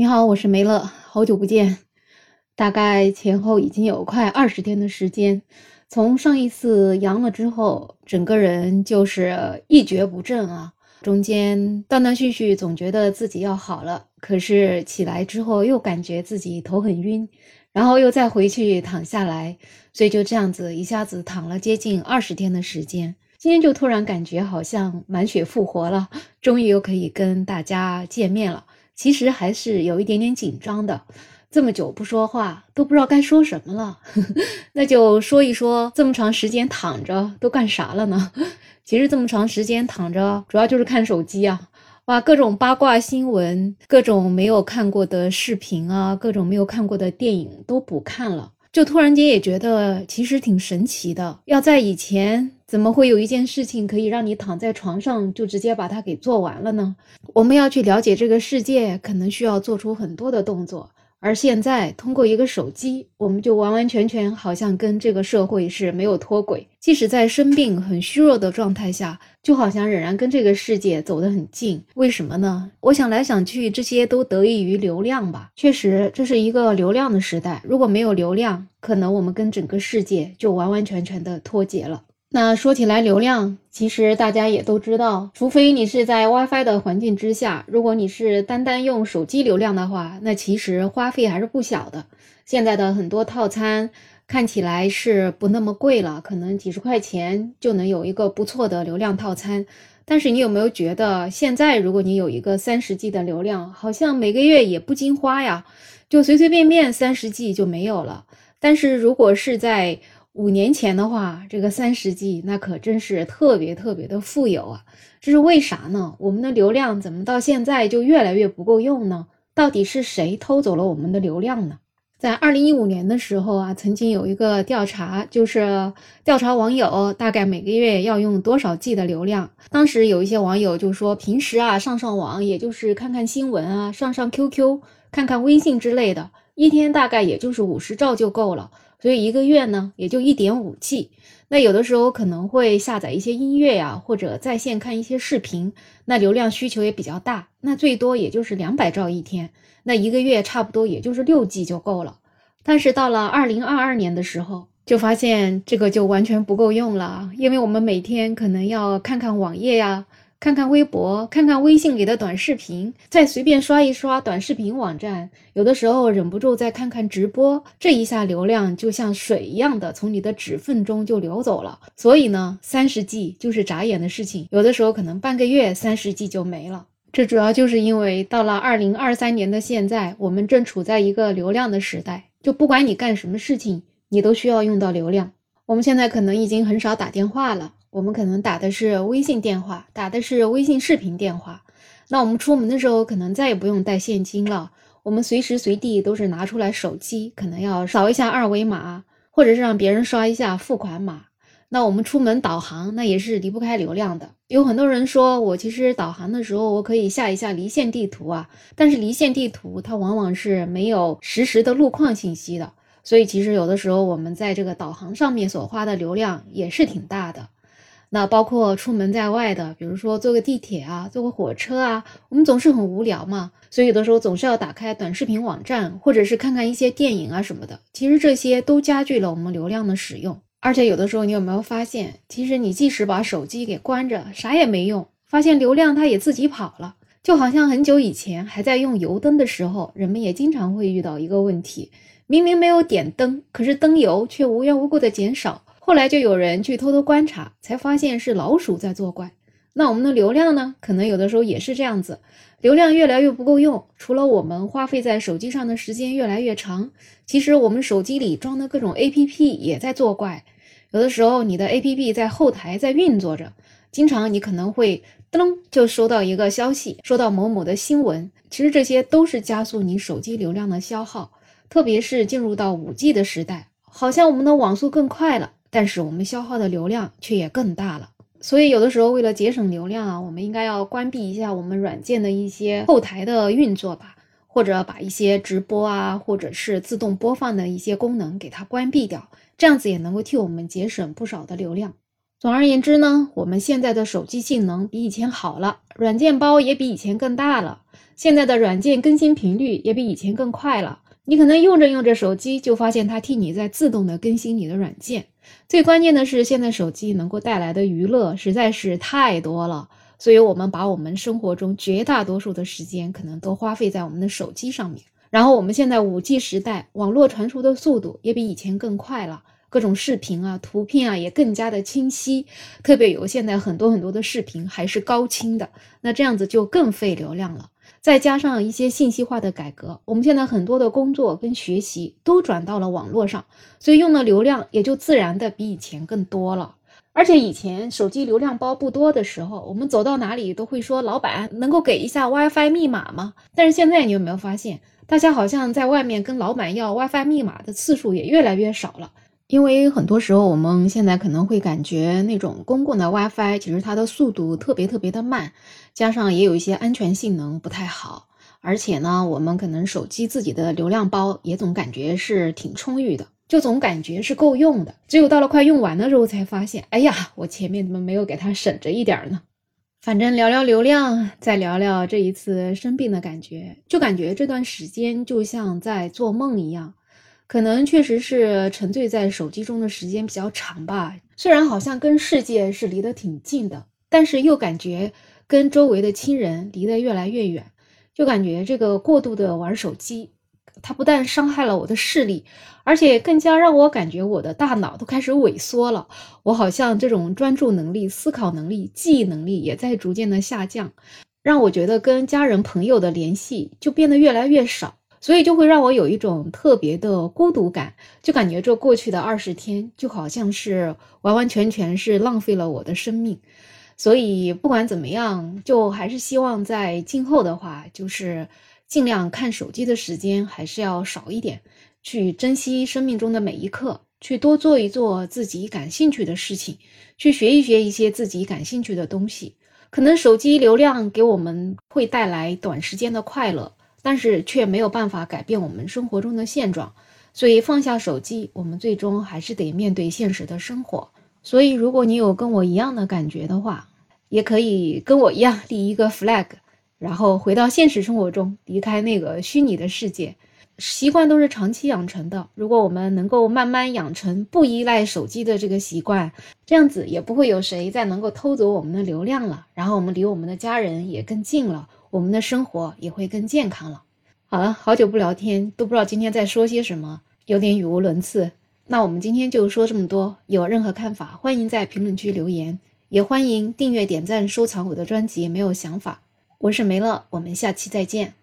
你好，我是梅乐，好久不见，大概前后已经有快二十天的时间。从上一次阳了之后，整个人就是一蹶不振啊，中间断断续续，总觉得自己要好了，可是起来之后又感觉自己头很晕，然后又再回去躺下来，所以就这样子一下子躺了接近二十天的时间。今天就突然感觉好像满血复活了，终于又可以跟大家见面了。其实还是有一点点紧张的，这么久不说话，都不知道该说什么了。那就说一说这么长时间躺着都干啥了呢？其实这么长时间躺着，主要就是看手机啊，哇，各种八卦新闻，各种没有看过的视频啊，各种没有看过的电影都补看了。就突然间也觉得其实挺神奇的，要在以前怎么会有一件事情可以让你躺在床上就直接把它给做完了呢？我们要去了解这个世界，可能需要做出很多的动作。而现在，通过一个手机，我们就完完全全好像跟这个社会是没有脱轨。即使在生病、很虚弱的状态下，就好像仍然跟这个世界走得很近。为什么呢？我想来想去，这些都得益于流量吧。确实，这是一个流量的时代。如果没有流量，可能我们跟整个世界就完完全全的脱节了。那说起来，流量其实大家也都知道，除非你是在 WiFi 的环境之下，如果你是单单用手机流量的话，那其实花费还是不小的。现在的很多套餐看起来是不那么贵了，可能几十块钱就能有一个不错的流量套餐。但是你有没有觉得，现在如果你有一个三十 G 的流量，好像每个月也不经花呀，就随随便便三十 G 就没有了。但是如果是在五年前的话，这个三十 G 那可真是特别特别的富有啊！这是为啥呢？我们的流量怎么到现在就越来越不够用呢？到底是谁偷走了我们的流量呢？在二零一五年的时候啊，曾经有一个调查，就是调查网友大概每个月要用多少 G 的流量。当时有一些网友就说，平时啊上上网，也就是看看新闻啊，上上 QQ，看看微信之类的，一天大概也就是五十兆就够了。所以一个月呢，也就一点五 G。那有的时候可能会下载一些音乐呀，或者在线看一些视频，那流量需求也比较大，那最多也就是两百兆一天。那一个月差不多也就是六 G 就够了。但是到了二零二二年的时候，就发现这个就完全不够用了，因为我们每天可能要看看网页呀。看看微博，看看微信里的短视频，再随便刷一刷短视频网站，有的时候忍不住再看看直播，这一下流量就像水一样的从你的指缝中就流走了。所以呢，三十 G 就是眨眼的事情，有的时候可能半个月三十 G 就没了。这主要就是因为到了二零二三年的现在，我们正处在一个流量的时代，就不管你干什么事情，你都需要用到流量。我们现在可能已经很少打电话了。我们可能打的是微信电话，打的是微信视频电话。那我们出门的时候，可能再也不用带现金了，我们随时随地都是拿出来手机，可能要扫一下二维码，或者是让别人刷一下付款码。那我们出门导航，那也是离不开流量的。有很多人说我其实导航的时候，我可以下一下离线地图啊，但是离线地图它往往是没有实时的路况信息的，所以其实有的时候我们在这个导航上面所花的流量也是挺大的。那包括出门在外的，比如说坐个地铁啊，坐个火车啊，我们总是很无聊嘛，所以有的时候总是要打开短视频网站，或者是看看一些电影啊什么的。其实这些都加剧了我们流量的使用。而且有的时候，你有没有发现，其实你即使把手机给关着，啥也没用，发现流量它也自己跑了。就好像很久以前还在用油灯的时候，人们也经常会遇到一个问题：明明没有点灯，可是灯油却无缘无故的减少。后来就有人去偷偷观察，才发现是老鼠在作怪。那我们的流量呢？可能有的时候也是这样子，流量越来越不够用。除了我们花费在手机上的时间越来越长，其实我们手机里装的各种 APP 也在作怪。有的时候你的 APP 在后台在运作着，经常你可能会噔就收到一个消息，收到某某的新闻。其实这些都是加速你手机流量的消耗，特别是进入到五 G 的时代，好像我们的网速更快了。但是我们消耗的流量却也更大了，所以有的时候为了节省流量啊，我们应该要关闭一下我们软件的一些后台的运作吧，或者把一些直播啊，或者是自动播放的一些功能给它关闭掉，这样子也能够替我们节省不少的流量。总而言之呢，我们现在的手机性能比以前好了，软件包也比以前更大了。现在的软件更新频率也比以前更快了。你可能用着用着手机，就发现它替你在自动的更新你的软件。最关键的是，现在手机能够带来的娱乐实在是太多了，所以我们把我们生活中绝大多数的时间可能都花费在我们的手机上面。然后我们现在五 G 时代，网络传输的速度也比以前更快了，各种视频啊、图片啊也更加的清晰，特别有现在很多很多的视频还是高清的，那这样子就更费流量了。再加上一些信息化的改革，我们现在很多的工作跟学习都转到了网络上，所以用的流量也就自然的比以前更多了。而且以前手机流量包不多的时候，我们走到哪里都会说：“老板，能够给一下 WiFi 密码吗？”但是现在你有没有发现，大家好像在外面跟老板要 WiFi 密码的次数也越来越少了？因为很多时候我们现在可能会感觉那种公共的 WiFi 其实它的速度特别特别的慢。加上也有一些安全性能不太好，而且呢，我们可能手机自己的流量包也总感觉是挺充裕的，就总感觉是够用的。只有到了快用完的时候，才发现，哎呀，我前面怎么没有给它省着一点呢？反正聊聊流量，再聊聊这一次生病的感觉，就感觉这段时间就像在做梦一样。可能确实是沉醉在手机中的时间比较长吧。虽然好像跟世界是离得挺近的，但是又感觉。跟周围的亲人离得越来越远，就感觉这个过度的玩手机，它不但伤害了我的视力，而且更加让我感觉我的大脑都开始萎缩了。我好像这种专注能力、思考能力、记忆能力也在逐渐的下降，让我觉得跟家人朋友的联系就变得越来越少，所以就会让我有一种特别的孤独感，就感觉这过去的二十天就好像是完完全全是浪费了我的生命。所以不管怎么样，就还是希望在今后的话，就是尽量看手机的时间还是要少一点，去珍惜生命中的每一刻，去多做一做自己感兴趣的事情，去学一学一些自己感兴趣的东西。可能手机流量给我们会带来短时间的快乐，但是却没有办法改变我们生活中的现状。所以放下手机，我们最终还是得面对现实的生活。所以，如果你有跟我一样的感觉的话，也可以跟我一样立一个 flag，然后回到现实生活中，离开那个虚拟的世界。习惯都是长期养成的，如果我们能够慢慢养成不依赖手机的这个习惯，这样子也不会有谁再能够偷走我们的流量了。然后我们离我们的家人也更近了，我们的生活也会更健康了。好了，好久不聊天，都不知道今天在说些什么，有点语无伦次。那我们今天就说这么多，有任何看法，欢迎在评论区留言。也欢迎订阅、点赞、收藏我的专辑。没有想法，我是梅乐，我们下期再见。